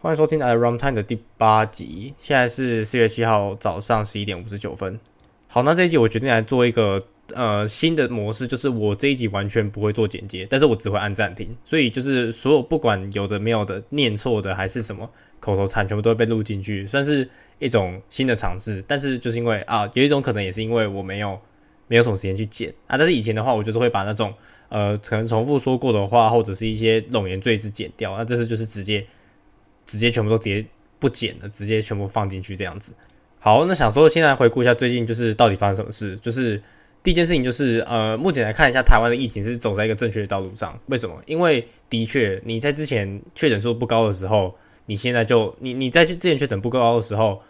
欢迎收听《I Run Time》的第八集，现在是四月七号早上十一点五十九分。好，那这一集我决定来做一个呃新的模式，就是我这一集完全不会做剪接，但是我只会按暂停，所以就是所有不管有的没有的、念错的还是什么口头禅，全部都会被录进去，算是一种新的尝试。但是就是因为啊，有一种可能也是因为我没有没有什么时间去剪啊，但是以前的话，我就是会把那种呃可能重复说过的话或者是一些冗言赘字剪掉，那这次就是直接。直接全部都直接不剪了，直接全部放进去这样子。好，那想说现在回顾一下最近就是到底发生什么事。就是第一件事情就是呃，目前来看一下台湾的疫情是走在一个正确的道路上。为什么？因为的确你在之前确诊数不高的时候，你现在就你你在之前确诊不高的时候，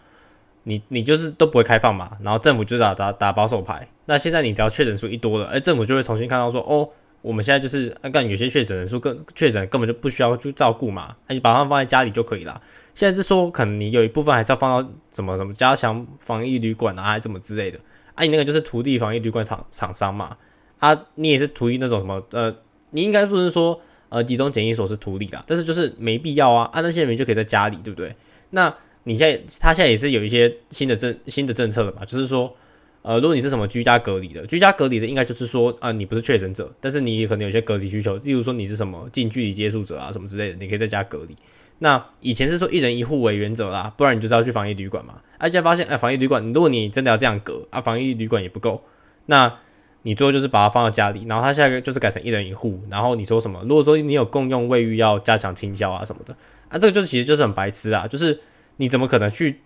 你你就是都不会开放嘛。然后政府就打打打保守牌。那现在你只要确诊数一多了，哎，政府就会重新看到说哦。我们现在就是按干有些确诊人数更确诊根本就不需要去照顾嘛，那你把它放在家里就可以了。现在是说可能你有一部分还是要放到什么什么加强防疫旅馆啊，还是什么之类的。啊，你那个就是土地防疫旅馆厂厂商嘛，啊，你也是图一那种什么呃，你应该不是说呃集中检疫所是图利啦，但是就是没必要啊，啊那些人就可以在家里，对不对？那你现在他现在也是有一些新的政新的政策了嘛，就是说。呃，如果你是什么居家隔离的，居家隔离的应该就是说，啊，你不是确诊者，但是你可能有些隔离需求，例如说你是什么近距离接触者啊，什么之类的，你可以在家隔离。那以前是说一人一户为原则啦，不然你就是要去防疫旅馆嘛。而且发现，哎，防疫旅馆，如果你真的要这样隔啊，防疫旅馆也不够，那你最后就是把它放到家里，然后它下一个就是改成一人一户，然后你说什么？如果说你有共用卫浴，要加强清消啊什么的，啊，这个就是其实就是很白痴啊，就是你怎么可能去？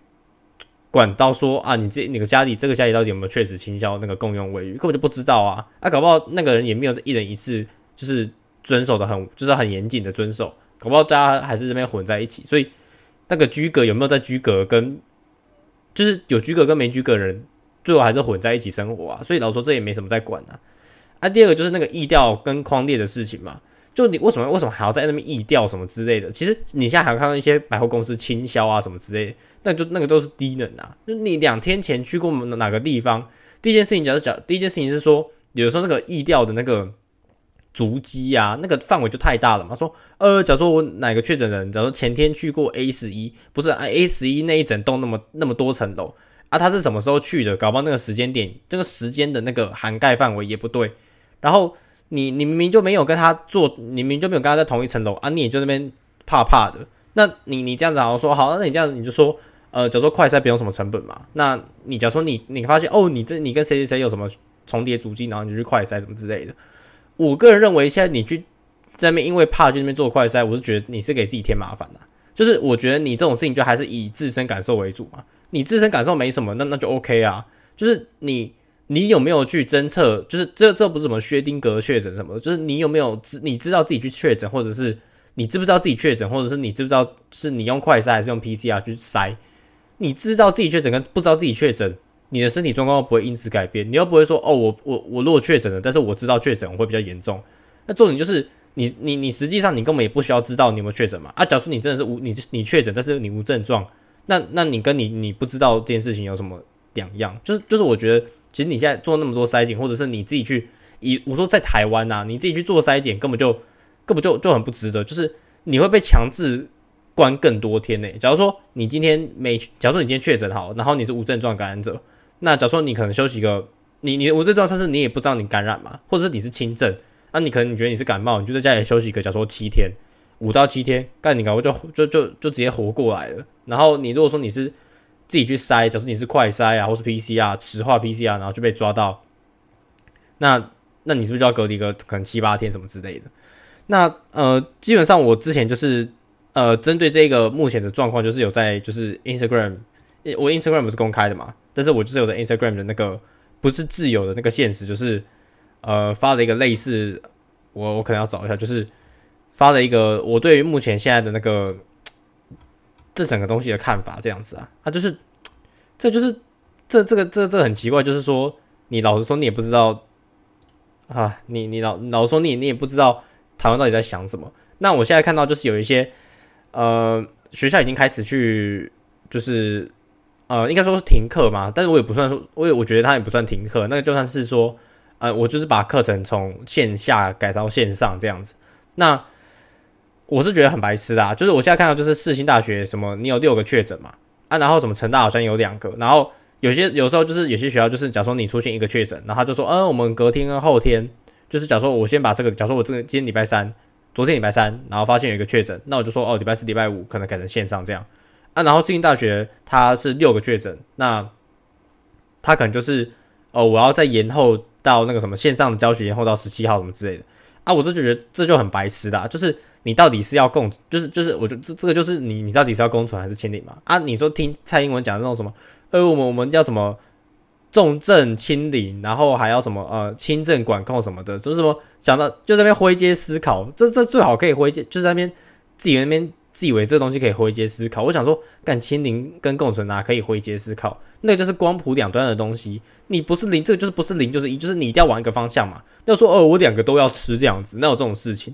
管到说啊，你这你个家里这个家里到底有没有确实倾销那个共用卫浴，根本就不知道啊！啊，搞不好那个人也没有一人一次，就是遵守的很，就是很严谨的遵守，搞不好大家还是这边混在一起，所以那个居格有没有在居格跟，就是有居格跟没居格的人，最后还是混在一起生活啊！所以老说这也没什么在管啊。啊，第二个就是那个意调跟框列的事情嘛。就你为什么为什么还要在那边易调什么之类的？其实你现在还看到一些百货公司倾销啊什么之类的，那就那个都是低能啊！就你两天前去过哪个地方？第一件事情，假如讲第一件事情是说，有时候那个易调的那个足迹啊，那个范围就太大了嘛。说呃，假如说我哪个确诊人，假如说前天去过 A 十一，不是 A 十一那一整栋那么那么多层楼啊，他是什么时候去的？搞不好那个时间点，这个时间的那个涵盖范围也不对，然后。你你明明就没有跟他做，你明明就没有跟他在同一层楼啊，你也就那边怕怕的。那你你这样子好像说好，那你这样子你就说，呃，假如说快筛不用什么成本嘛，那你假如说你你发现哦，你这你跟谁谁谁有什么重叠足迹，然后你就去快筛什么之类的。我个人认为，现在你去在那边因为怕去那边做快筛，我是觉得你是给自己添麻烦的。就是我觉得你这种事情就还是以自身感受为主嘛，你自身感受没什么，那那就 OK 啊。就是你。你有没有去侦测？就是这这不是什么薛丁格确诊什么？就是你有没有知？你知道自己去确诊，或者是你知不知道自己确诊，或者是你知不知道是你用快筛还是用 PCR 去筛？你知道自己确诊跟不知道自己确诊，你的身体状况不会因此改变。你又不会说哦，我我我如果确诊了，但是我知道确诊我会比较严重。那重点就是你你你实际上你根本也不需要知道你有没有确诊嘛？啊，假如你真的是无你你确诊，但是你无症状，那那你跟你你不知道这件事情有什么两样？就是就是我觉得。其实你现在做那么多筛检，或者是你自己去以我说在台湾呐，你自己去做筛检，根本就根本就就很不值得。就是你会被强制关更多天呢。假如说你今天没，假如说你今天确诊好，然后你是无症状感染者，那假如说你可能休息个，你你无症状，但是你也不知道你感染嘛，或者是你是轻症，那你可能你觉得你是感冒，你就在家里休息个，假如说七天，五到七天，干你搞不就就就就直接活过来了。然后你如果说你是自己去筛，假如你是快筛啊，或是 PCR 磁化 PCR，然后就被抓到，那那你是不是就要隔离个可能七八天什么之类的？那呃，基本上我之前就是呃，针对这个目前的状况，就是有在就是 Instagram，我 Instagram 不是公开的嘛，但是我就是有在 Instagram 的那个不是自由的那个现实，就是呃发了一个类似，我我可能要找一下，就是发了一个我对于目前现在的那个。这整个东西的看法这样子啊，他就是，这就是这这个这这很奇怪，就是说你老实说你也不知道啊，你你老老实说你你也不知道台湾到底在想什么。那我现在看到就是有一些呃学校已经开始去就是呃应该说是停课嘛，但是我也不算说，我也我觉得他也不算停课，那个就算是说呃我就是把课程从线下改到线上这样子。那我是觉得很白痴啊，就是我现在看到就是世新大学什么，你有六个确诊嘛，啊，然后什么成大好像有两个，然后有些有时候就是有些学校就是假如说你出现一个确诊，然后他就说，嗯，我们隔天跟后天，就是假如说我先把这个，假如说我这个今天礼拜三，昨天礼拜三，然后发现有一个确诊，那我就说，哦，礼拜四、礼拜五可能改成线上这样，啊，然后世新大学它是六个确诊，那他可能就是哦，我要再延后到那个什么线上的教学延后到十七号什么之类的，啊，我这就觉得这就很白痴啦，就是。你到底是要共，就是就是，我觉得这这个就是你你到底是要共存还是清零嘛？啊，你说听蔡英文讲那种什么，呃，我们我们要什么重症清零，然后还要什么呃轻症管控什么的，就是什么讲到就在那边灰阶思考，这这最好可以灰阶，就在那边自己那边自以为这东西可以灰阶思考。我想说，干清零跟共存哪可以灰阶思考？那个就是光谱两端的东西，你不是零，这个就是不是零就是一，就是你一定要往一个方向嘛。要说哦，我两个都要吃这样子，那有这种事情？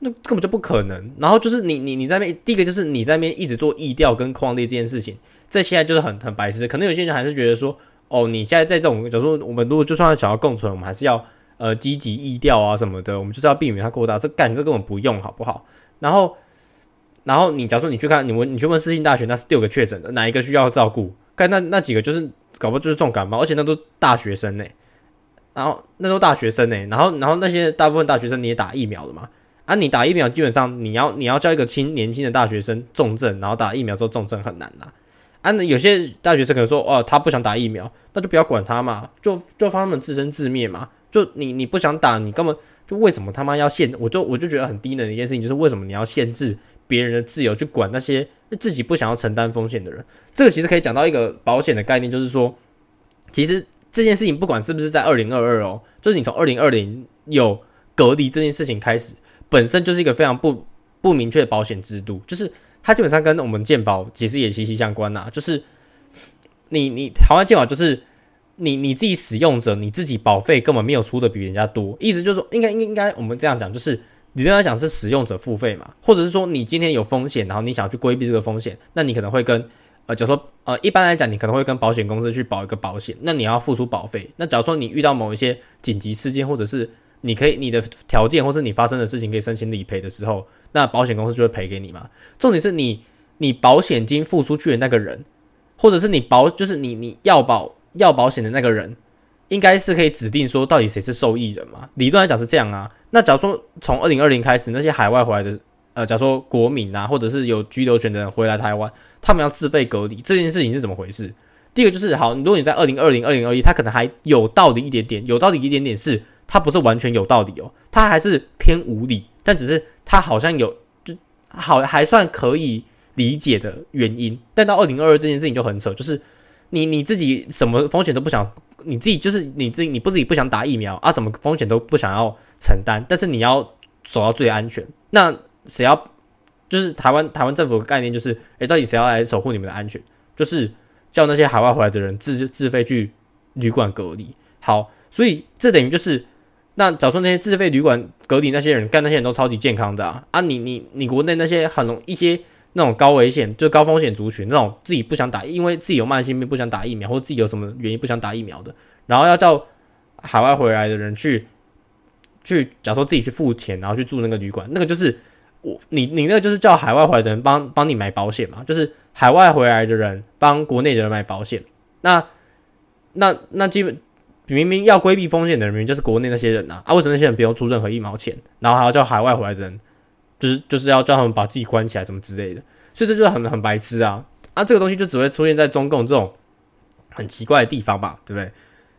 那根本就不可能。然后就是你你你在那边，第一个就是你在那边一直做意调跟框列这件事情，这现在就是很很白痴。可能有些人还是觉得说，哦，你现在在这种，假如说我们如果就算想要共存，我们还是要呃积极意调啊什么的，我们就是要避免它扩大。这干这根本不用，好不好？然后然后你假如说你去看你问你去问世信大学，那是六个确诊的，哪一个需要照顾？干那那几个就是搞不就是重感冒，而且那都大学生呢。然后那都大学生呢。然后然后那些大部分大学生你也打疫苗了嘛？啊，你打疫苗基本上你要你要叫一个轻年轻的大学生重症，然后打疫苗之后重症很难呐。啊，有些大学生可能说，哦，他不想打疫苗，那就不要管他嘛，就就放他们自生自灭嘛。就你你不想打，你根本就为什么他妈要限？我就我就觉得很低能的一件事情，就是为什么你要限制别人的自由去管那些自己不想要承担风险的人？这个其实可以讲到一个保险的概念，就是说，其实这件事情不管是不是在二零二二哦，就是你从二零二零有隔离这件事情开始。本身就是一个非常不不明确的保险制度，就是它基本上跟我们健保其实也息息相关呐。就是你你台湾健保就是你你自己使用者你自己保费根本没有出的比人家多，意思就是说应该应该我们这样讲，就是理论来讲是使用者付费嘛，或者是说你今天有风险，然后你想要去规避这个风险，那你可能会跟呃，假如说呃一般来讲你可能会跟保险公司去保一个保险，那你要付出保费。那假如说你遇到某一些紧急事件或者是你可以，你的条件或是你发生的事情可以申请理赔的时候，那保险公司就会赔给你嘛。重点是你，你保险金付出去的那个人，或者是你保，就是你你要保要保险的那个人，应该是可以指定说到底谁是受益人嘛。理论来讲是这样啊。那假如说从二零二零开始，那些海外回来的，呃，假如说国民啊，或者是有居留权的人回来台湾，他们要自费隔离，这件事情是怎么回事？第一个就是好，如果你在二零二零、二零二一，他可能还有道理一点点，有道理一点点是。它不是完全有道理哦，它还是偏无理，但只是它好像有就好还算可以理解的原因。但到二零二二这件事情就很扯，就是你你自己什么风险都不想，你自己就是你自己你不自己不想打疫苗啊，什么风险都不想要承担，但是你要走到最安全，那谁要就是台湾台湾政府的概念就是，诶，到底谁要来守护你们的安全？就是叫那些海外回来的人自自费去旅馆隔离。好，所以这等于就是。那假如说那些自费旅馆隔离那些人干那些人都超级健康的啊啊！你你你国内那些很容一些那种高危险就高风险族群那种自己不想打，因为自己有慢性病不想打疫苗，或者自己有什么原因不想打疫苗的，然后要叫海外回来的人去去，假如说自己去付钱，然后去住那个旅馆，那个就是我你你那个就是叫海外回来的人帮帮你买保险嘛，就是海外回来的人帮国内的人买保险，那那那基本。明明要规避风险的人，明明就是国内那些人呐啊！为什么那些人不用出任何一毛钱，然后还要叫海外回来的人，就是就是要叫他们把自己关起来什么之类的？所以这就是很很白痴啊！啊，这个东西就只会出现在中共这种很奇怪的地方吧？对不对？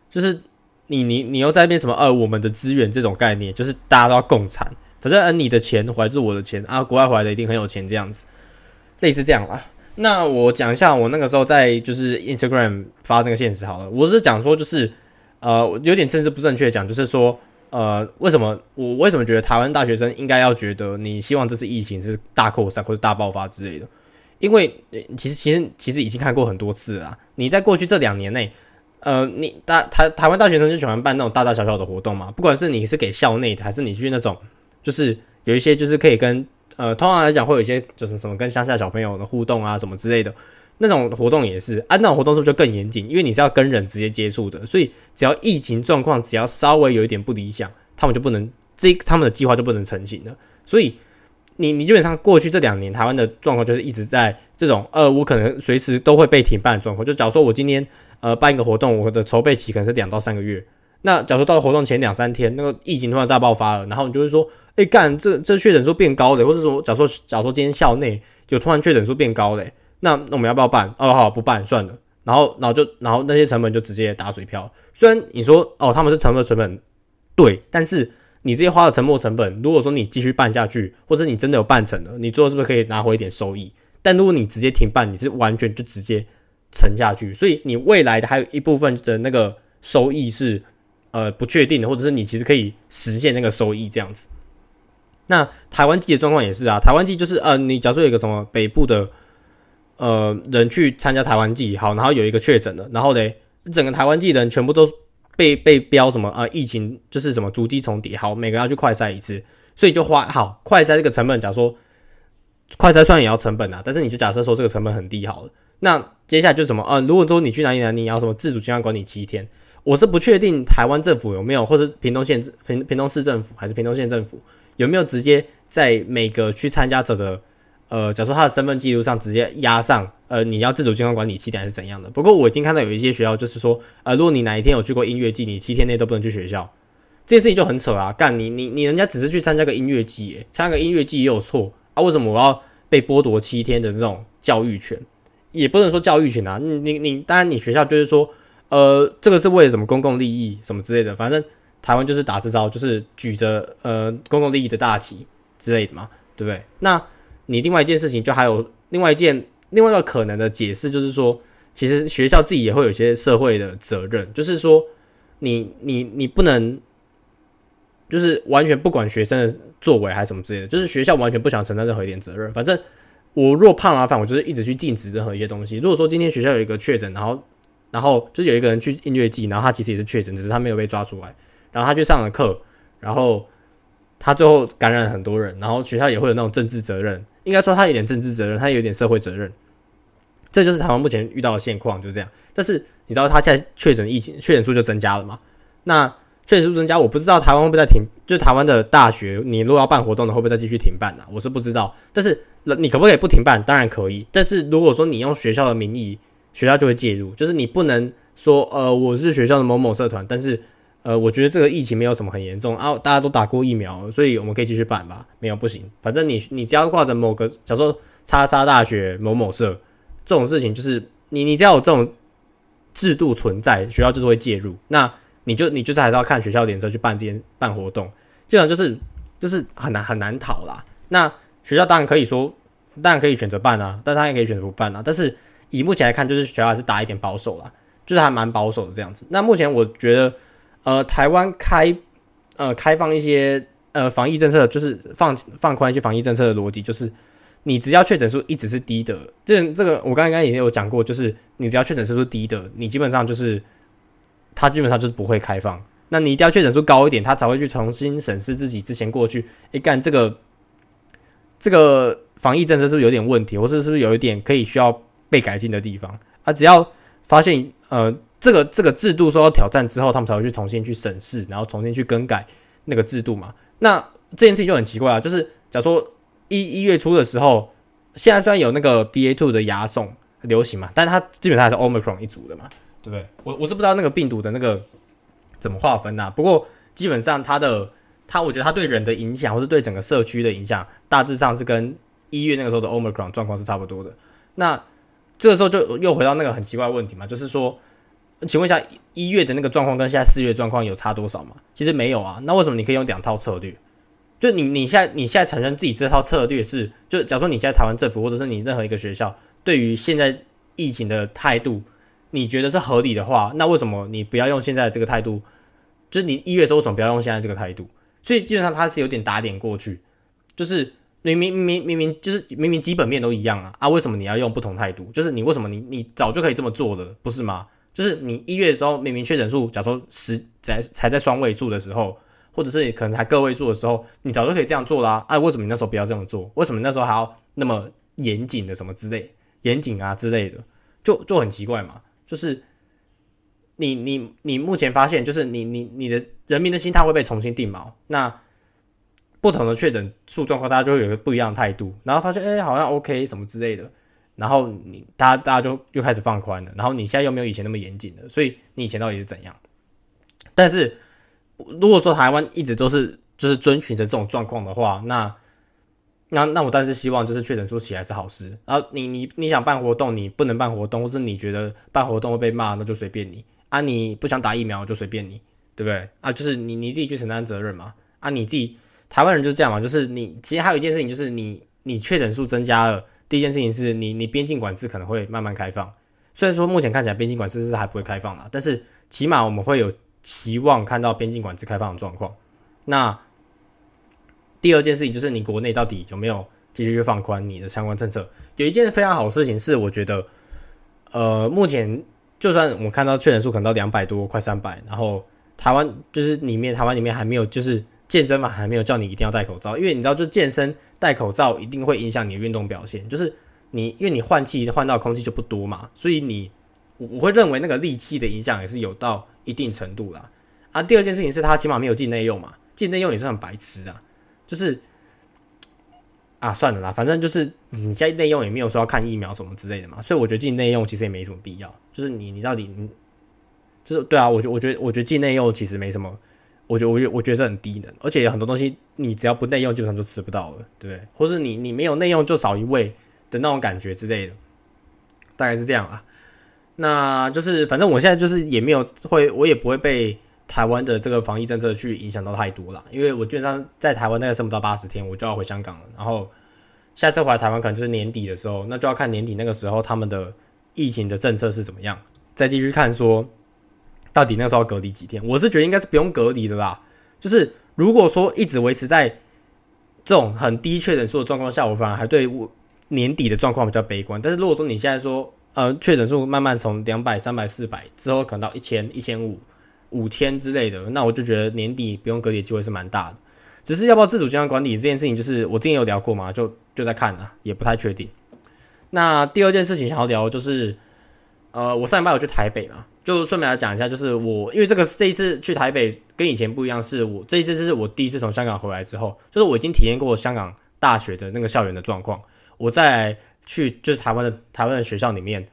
就是你你你又在那边什么呃我们的资源这种概念，就是大家都要共产，反正嗯你的钱回来就是我的钱啊，国外回来的一定很有钱这样子，类似这样啦。那我讲一下我那个时候在就是 Instagram 发那个现实好了，我是讲说就是。呃，有点政治不正确讲，就是说，呃，为什么我为什么觉得台湾大学生应该要觉得你希望这次疫情是大扩散或者大爆发之类的？因为其实其实其实已经看过很多次了。你在过去这两年内，呃，你大台台湾大学生就喜欢办那种大大小小的活动嘛，不管是你是给校内的，还是你去那种，就是有一些就是可以跟呃，通常来讲会有一些就是什么跟乡下小朋友的互动啊什么之类的。那种活动也是，啊，那种活动是不是就更严谨？因为你是要跟人直接接触的，所以只要疫情状况只要稍微有一点不理想，他们就不能这他们的计划就不能成型了。所以你你基本上过去这两年台湾的状况就是一直在这种呃，我可能随时都会被停办的状况。就假如说我今天呃办一个活动，我的筹备期可能是两到三个月。那假如说到了活动前两三天，那个疫情突然大爆发了，然后你就会说，哎干，这这确诊数变高了，或者说假如说假如说今天校内有突然确诊数变高嘞，那那我们要不要办？哦好，不办算了。然后然后就然后那些成本就直接打水漂。虽然你说哦他们是成本成本对，但是。你这些花的沉没成本，如果说你继续办下去，或者你真的有办成了，你最后是不是可以拿回一点收益？但如果你直接停办，你是完全就直接沉下去，所以你未来的还有一部分的那个收益是呃不确定的，或者是你其实可以实现那个收益这样子。那台湾季的状况也是啊，台湾季就是呃，你假如说有一个什么北部的呃人去参加台湾季，好，然后有一个确诊了，然后嘞，整个台湾季的人全部都。被被标什么啊？疫情就是什么足迹重叠，好，每个人要去快筛一次，所以就花好快筛这个成本。假如说快筛算也要成本啊，但是你就假设说这个成本很低好了。那接下来就什么啊？如果说你去哪里哪里，你要什么自主健康管理七天，我是不确定台湾政府有没有，或者屏东县屏屏东市政府还是屏东县政府有没有直接在每个去参加者的。呃，假如说他的身份记录上直接压上，呃，你要自主健康管理七天还是怎样的？不过我已经看到有一些学校就是说，呃，如果你哪一天有去过音乐季，你七天内都不能去学校，这件事情就很扯啊！干你你你人家只是去参加个音乐季，参加个音乐季也有错啊？为什么我要被剥夺七天的这种教育权？也不能说教育权啊，你你你，当然你学校就是说，呃，这个是为了什么公共利益什么之类的，反正台湾就是打这招，就是举着呃公共利益的大旗之类的嘛，对不对？那。你另外一件事情，就还有另外一件另外一个可能的解释，就是说，其实学校自己也会有一些社会的责任，就是说，你你你不能，就是完全不管学生的作为还是什么之类的，就是学校完全不想承担任何一点责任。反正我若怕麻烦，我就是一直去禁止任何一些东西。如果说今天学校有一个确诊，然后然后就是有一个人去音乐季，然后他其实也是确诊，只是他没有被抓出来，然后他去上了课，然后他最后感染了很多人，然后学校也会有那种政治责任。应该说他有点政治责任，他有点社会责任，这就是台湾目前遇到的现况，就是这样。但是你知道他现在确诊疫情确诊数就增加了嘛？那确诊数增加，我不知道台湾会不会再停，就台湾的大学，你如果要办活动的，会不会再继续停办呢？我是不知道。但是你可不可以不停办？当然可以。但是如果说你用学校的名义，学校就会介入，就是你不能说呃我是学校的某某社团，但是。呃，我觉得这个疫情没有什么很严重啊，大家都打过疫苗，所以我们可以继续办吧。没有不行，反正你你只要挂着某个，假如说叉叉大学某某社这种事情，就是你你只要有这种制度存在，学校就是会介入。那你就你就是还是要看学校脸色去办这件办活动，这样就是就是很难很难讨啦。那学校当然可以说，当然可以选择办啊，但他也可以选择不办啊。但是以目前来看，就是学校还是打一点保守啦，就是还蛮保守的这样子。那目前我觉得。呃，台湾开呃开放一些呃防疫政策，就是放放宽一些防疫政策的逻辑，就是你只要确诊数一直是低的，这这个我刚刚也有讲过，就是你只要确诊数是低的，你基本上就是它基本上就是不会开放。那你一定要确诊数高一点，他才会去重新审视自己之前过去，诶，干这个这个防疫政策是不是有点问题，或者是不是有一点可以需要被改进的地方？啊，只要发现呃。这个这个制度受到挑战之后，他们才会去重新去审视，然后重新去更改那个制度嘛。那这件事情就很奇怪啊，就是假如说一一月初的时候，现在虽然有那个 BA two 的牙送流行嘛，但是它基本上还是 Omicron 一组的嘛，对不对？我我是不知道那个病毒的那个怎么划分呐。不过基本上它的它，我觉得它对人的影响，或是对整个社区的影响，大致上是跟一月那个时候的 Omicron 状况是差不多的。那这个时候就又回到那个很奇怪的问题嘛，就是说。请问一下，一月的那个状况跟现在四月状况有差多少吗？其实没有啊。那为什么你可以用两套策略？就你你现在你现在产生自己这套策略是，就假如说你现在台湾政府或者是你任何一个学校对于现在疫情的态度，你觉得是合理的话，那为什么你不要用现在这个态度？就是你一月时候为什么不要用现在这个态度？所以基本上它是有点打点过去，就是明明明明明就是明明基本面都一样啊啊，为什么你要用不同态度？就是你为什么你你早就可以这么做了，不是吗？就是你一月的时候，明明确诊数，假如说十在才在双位数的时候，或者是可能才个位数的时候，你早就可以这样做啦。啊，为什么你那时候不要这样做？为什么那时候还要那么严谨的什么之类、严谨啊之类的，就就很奇怪嘛。就是你你你目前发现，就是你你你的人民的心态会被重新定锚。那不同的确诊数状况，大家就会有一个不一样的态度，然后发现哎好像 OK 什么之类的，然后你大家大家就又开始放宽了，然后你现在又没有以前那么严谨了，所以你以前到底是怎样？但是如果说台湾一直都是就是遵循着这种状况的话，那那那我但是希望就是确诊数起来是好事。然后你你你想办活动，你不能办活动，或是你觉得办活动会被骂，那就随便你啊。你不想打疫苗就随便你，对不对啊？就是你你自己去承担责任嘛。啊，你自己台湾人就是这样嘛。就是你其实还有一件事情，就是你你确诊数增加了，第一件事情是你你边境管制可能会慢慢开放。虽然说目前看起来边境管制是还不会开放啦，但是起码我们会有期望看到边境管制开放的状况。那第二件事情就是你国内到底有没有继续去放宽你的相关政策？有一件非常好的事情是，我觉得，呃，目前就算我看到确诊数可能到两百多，快三百，然后台湾就是里面台湾里面还没有就是健身房还没有叫你一定要戴口罩，因为你知道，就健身戴口罩一定会影响你的运动表现，就是你因为你换气换到空气就不多嘛，所以你我我会认为那个力气的影响也是有到一定程度啦。啊。第二件事情是他起码没有进内用嘛，进内用也是很白痴啊。就是啊，算了啦，反正就是你现在内用也没有说要看疫苗什么之类的嘛，所以我觉得进内用其实也没什么必要。就是你你到底，就是对啊，我觉我觉得我觉得进内用其实没什么，我觉得我觉我觉得是很低能，而且有很多东西你只要不内用，基本上就吃不到了，对不对？或是你你没有内用就少一味的那种感觉之类的，大概是这样啊。那就是反正我现在就是也没有会，我也不会被。台湾的这个防疫政策去影响到太多了，因为我基本上在台湾大概剩不到八十天，我就要回香港了。然后下次回来台湾可能就是年底的时候，那就要看年底那个时候他们的疫情的政策是怎么样，再继续看说到底那时候隔离几天。我是觉得应该是不用隔离的啦，就是如果说一直维持在这种很低确诊数的状况下，我反而还对我年底的状况比较悲观。但是如果说你现在说呃确诊数慢慢从两百、三百、四百之后可能到一千、一千五。五千之类的，那我就觉得年底不用隔离机会是蛮大的。只是要不要自主健康管理这件事情，就是我之前有聊过嘛，就就在看了，也不太确定。那第二件事情想要聊就是，呃，我上礼拜有去台北嘛，就顺便来讲一下，就是我因为这个这一次去台北跟以前不一样，是我这一次是我第一次从香港回来之后，就是我已经体验过香港大学的那个校园的状况，我再去就是台湾的台湾的学校里面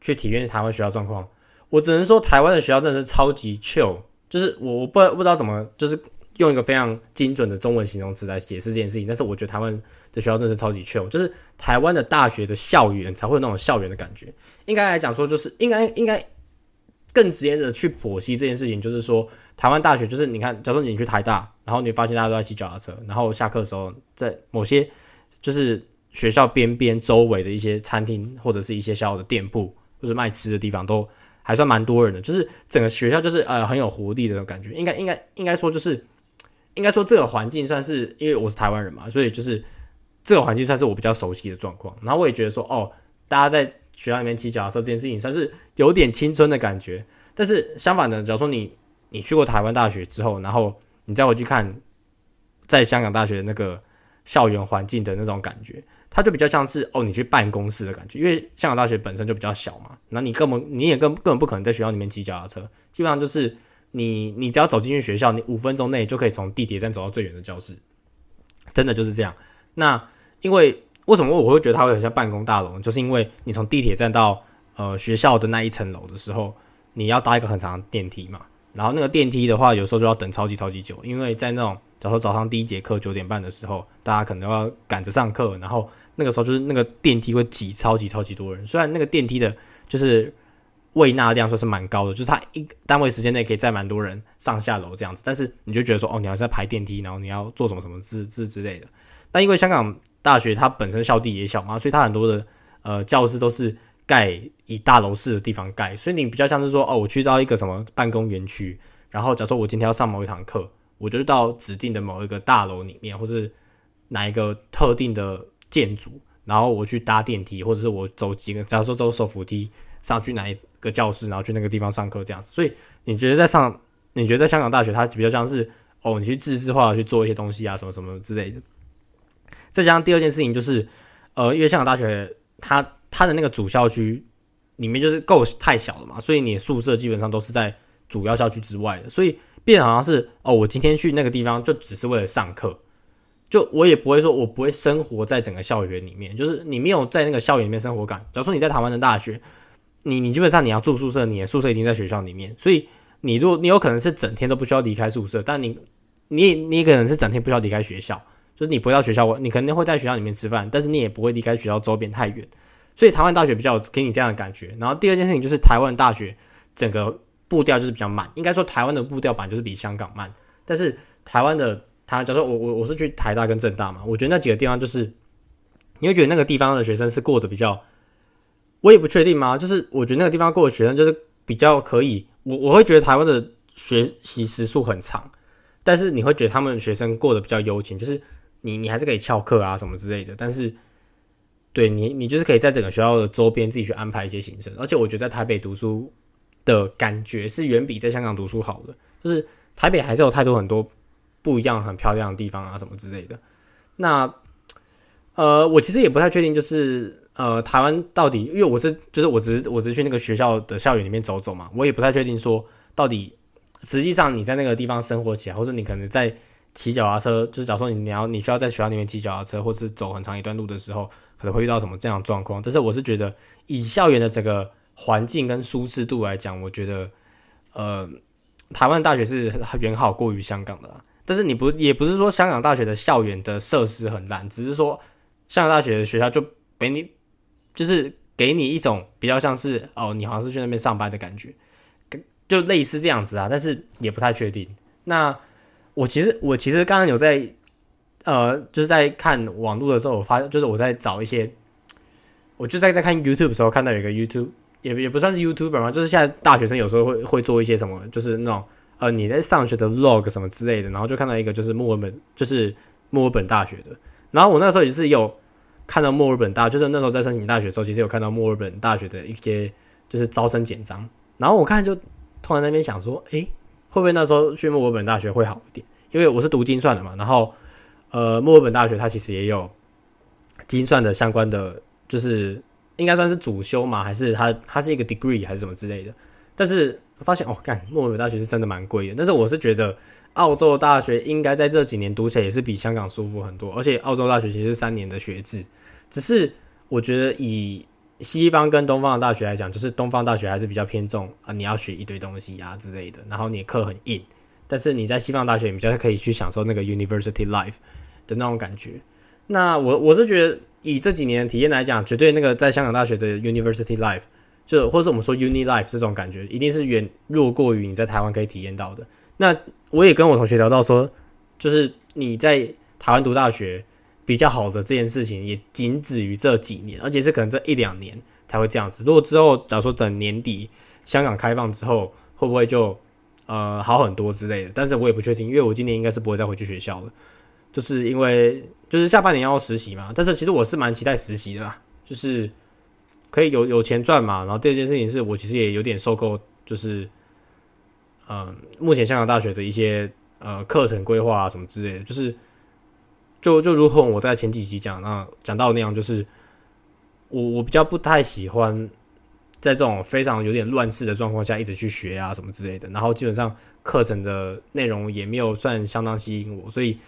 去体验台湾学校状况。我只能说，台湾的学校真的是超级 chill，就是我我不不知道怎么，就是用一个非常精准的中文形容词来解释这件事情。但是我觉得台湾的学校真是超级 chill，就是台湾的大学的校园才会有那种校园的感觉。应该来讲说，就是应该应该更直接的去剖析这件事情，就是说台湾大学就是你看，假如说你去台大，然后你发现大家都在骑脚踏车，然后下课的时候在某些就是学校边边周围的一些餐厅或者是一些小小的店铺或者卖吃的地方都。还算蛮多人的，就是整个学校就是呃很有活力的那种感觉，应该应该应该说就是应该说这个环境算是因为我是台湾人嘛，所以就是这个环境算是我比较熟悉的状况。然后我也觉得说哦，大家在学校里面骑脚踏车这件事情算是有点青春的感觉。但是相反的，假如说你你去过台湾大学之后，然后你再回去看在香港大学的那个校园环境的那种感觉。它就比较像是哦，你去办公室的感觉，因为香港大学本身就比较小嘛，那你根本你也根根本不可能在学校里面骑脚踏车，基本上就是你你只要走进去学校，你五分钟内就可以从地铁站走到最远的教室，真的就是这样。那因为为什么我会觉得它会很像办公大楼，就是因为你从地铁站到呃学校的那一层楼的时候，你要搭一个很长的电梯嘛，然后那个电梯的话，有时候就要等超级超级久，因为在那种假如说早上第一节课九点半的时候，大家可能要赶着上课，然后。那个时候就是那个电梯会挤超级超级多人，虽然那个电梯的就是位纳量算是蛮高的，就是它一单位时间内可以载蛮多人上下楼这样子，但是你就觉得说哦，你要在排电梯，然后你要做什么什么之之之类的。但因为香港大学它本身校地也小嘛，所以它很多的呃教室都是盖以大楼式的地方盖，所以你比较像是说哦，我去到一个什么办公园区，然后假如说我今天要上某一堂课，我就到指定的某一个大楼里面，或是哪一个特定的。建筑，然后我去搭电梯，或者是我走几个，假如说走手扶梯上去哪一个教室，然后去那个地方上课这样子。所以你觉得在上，你觉得在香港大学，它比较像是哦，你去自治化去做一些东西啊，什么什么之类的。再加上第二件事情就是，呃，因为香港大学它它的那个主校区里面就是够太小了嘛，所以你宿舍基本上都是在主要校区之外的，所以变好像是哦，我今天去那个地方就只是为了上课。就我也不会说我不会生活在整个校园里面，就是你没有在那个校园里面生活感。假如说你在台湾的大学，你你基本上你要住宿舍，你的宿舍一定在学校里面，所以你如果你有可能是整天都不需要离开宿舍，但你你你可能是整天不需要离开学校，就是你不会到学校，你肯定会在学校里面吃饭，但是你也不会离开学校周边太远。所以台湾大学比较给你这样的感觉。然后第二件事情就是台湾大学整个步调就是比较慢，应该说台湾的步调版就是比香港慢，但是台湾的。他假如说我我我是去台大跟政大嘛，我觉得那几个地方就是你会觉得那个地方的学生是过得比较，我也不确定吗？就是我觉得那个地方过的学生就是比较可以，我我会觉得台湾的学习时数很长，但是你会觉得他们学生过得比较悠闲，就是你你还是可以翘课啊什么之类的，但是对你你就是可以在整个学校的周边自己去安排一些行程，而且我觉得在台北读书的感觉是远比在香港读书好的，就是台北还是有太多很多。不一样，很漂亮的地方啊，什么之类的。那，呃，我其实也不太确定，就是呃，台湾到底，因为我是，就是我只是，我只是去那个学校的校园里面走走嘛，我也不太确定说，到底实际上你在那个地方生活起来，或者你可能在骑脚踏车，就是假如说你你要你需要在学校里面骑脚踏车，或是走很长一段路的时候，可能会遇到什么这样的状况。但是我是觉得，以校园的整个环境跟舒适度来讲，我觉得，呃，台湾大学是远好过于香港的啦。但是你不也不是说香港大学的校园的设施很烂，只是说香港大学的学校就给你就是给你一种比较像是哦，你好像是去那边上班的感觉，就类似这样子啊。但是也不太确定。那我其实我其实刚刚有在呃，就是在看网络的时候，我发就是我在找一些，我就在在看 YouTube 的时候看到有一个 YouTube 也也不算是 YouTuber 嘛，就是现在大学生有时候会会做一些什么，就是那种。呃，你在上学的 Vlog 什么之类的，然后就看到一个就是墨尔本，就是墨尔本大学的。然后我那时候也是有看到墨尔本大，就是那时候在申请大学的时候，其实有看到墨尔本大学的一些就是招生简章。然后我看就突然那边想说，诶，会不会那时候去墨尔本大学会好一点？因为我是读精算的嘛。然后呃，墨尔本大学它其实也有精算的相关的，就是应该算是主修嘛，还是它它是一个 degree 还是什么之类的？但是发现哦，干墨尔本大学是真的蛮贵的。但是我是觉得澳洲大学应该在这几年读起来也是比香港舒服很多。而且澳洲大学其实是三年的学制，只是我觉得以西方跟东方的大学来讲，就是东方大学还是比较偏重啊，你要学一堆东西啊之类的，然后你课很硬。但是你在西方大学比较可以去享受那个 university life 的那种感觉。那我我是觉得以这几年体验来讲，绝对那个在香港大学的 university life。就或者我们说 uni life 这种感觉，一定是远弱过于你在台湾可以体验到的。那我也跟我同学聊到说，就是你在台湾读大学比较好的这件事情，也仅止于这几年，而且是可能这一两年才会这样子。如果之后假如说等年底香港开放之后，会不会就呃好很多之类的？但是我也不确定，因为我今年应该是不会再回去学校了，就是因为就是下半年要实习嘛。但是其实我是蛮期待实习的啦，就是。可以有有钱赚嘛？然后第二件事情是我其实也有点受够，就是，嗯，目前香港大学的一些呃课程规划啊什么之类的，就是就就如同我在前几集讲那讲到那样，就是我我比较不太喜欢在这种非常有点乱世的状况下一直去学啊什么之类的，然后基本上课程的内容也没有算相当吸引我，所以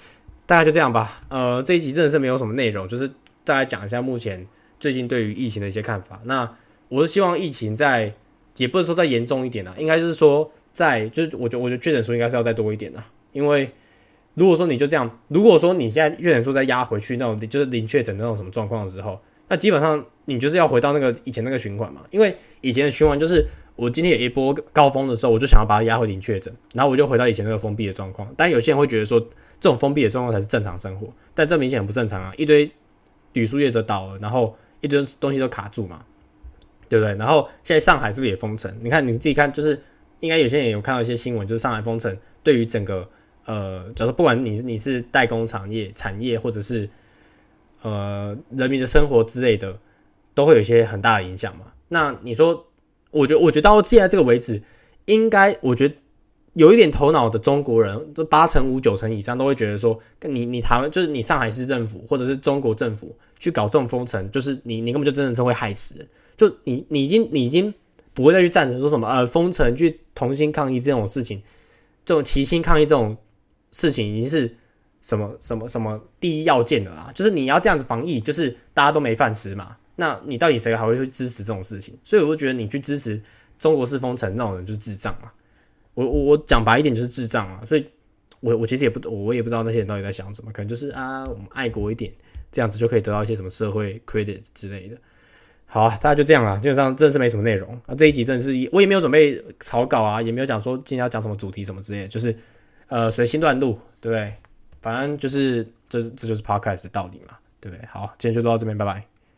大概就这样吧。呃，这一集真的是没有什么内容，就是大概讲一下目前。最近对于疫情的一些看法，那我是希望疫情在，也不能说再严重一点啊，应该就是说在，就是我觉得我觉得确诊数应该是要再多一点的，因为如果说你就这样，如果说你现在确诊数再压回去那种，就是零确诊那种什么状况的时候，那基本上你就是要回到那个以前那个循环嘛，因为以前的循环就是我今天有一波高峰的时候，我就想要把它压回零确诊，然后我就回到以前那个封闭的状况，但有些人会觉得说这种封闭的状况才是正常生活，但这明显不正常啊，一堆旅宿业者倒了，然后。一堆东西都卡住嘛，对不对？然后现在上海是不是也封城？你看你自己看，就是应该有些人有看到一些新闻，就是上海封城对于整个呃，假如不管你你是代工产业、产业，或者是呃人民的生活之类的，都会有一些很大的影响嘛。那你说，我觉得我觉得到现在这个为止，应该我觉得。有一点头脑的中国人，这八成五九成以上都会觉得说，你你台湾就是你上海市政府或者是中国政府去搞这种封城，就是你你根本就真的是会害死人。就你你已经你已经不会再去赞成说什么呃封城去同心抗议这种事情，这种齐心抗议这种事情已经是什么什么什么第一要件的啦，就是你要这样子防疫，就是大家都没饭吃嘛。那你到底谁还会去支持这种事情？所以我就觉得你去支持中国式封城那种人就是智障嘛。我我我讲白一点就是智障啊。所以我我其实也不我也不知道那些人到底在想什么，可能就是啊我们爱国一点，这样子就可以得到一些什么社会 credit 之类的。好啊，大家就这样啊，基本上真的是没什么内容啊。这一集真的是我也没有准备草稿啊，也没有讲说今天要讲什么主题什么之类的，就是呃随心乱录，对不对？反正就是这这就是 podcast 的道理嘛，对不对？好，今天就到这边，拜拜。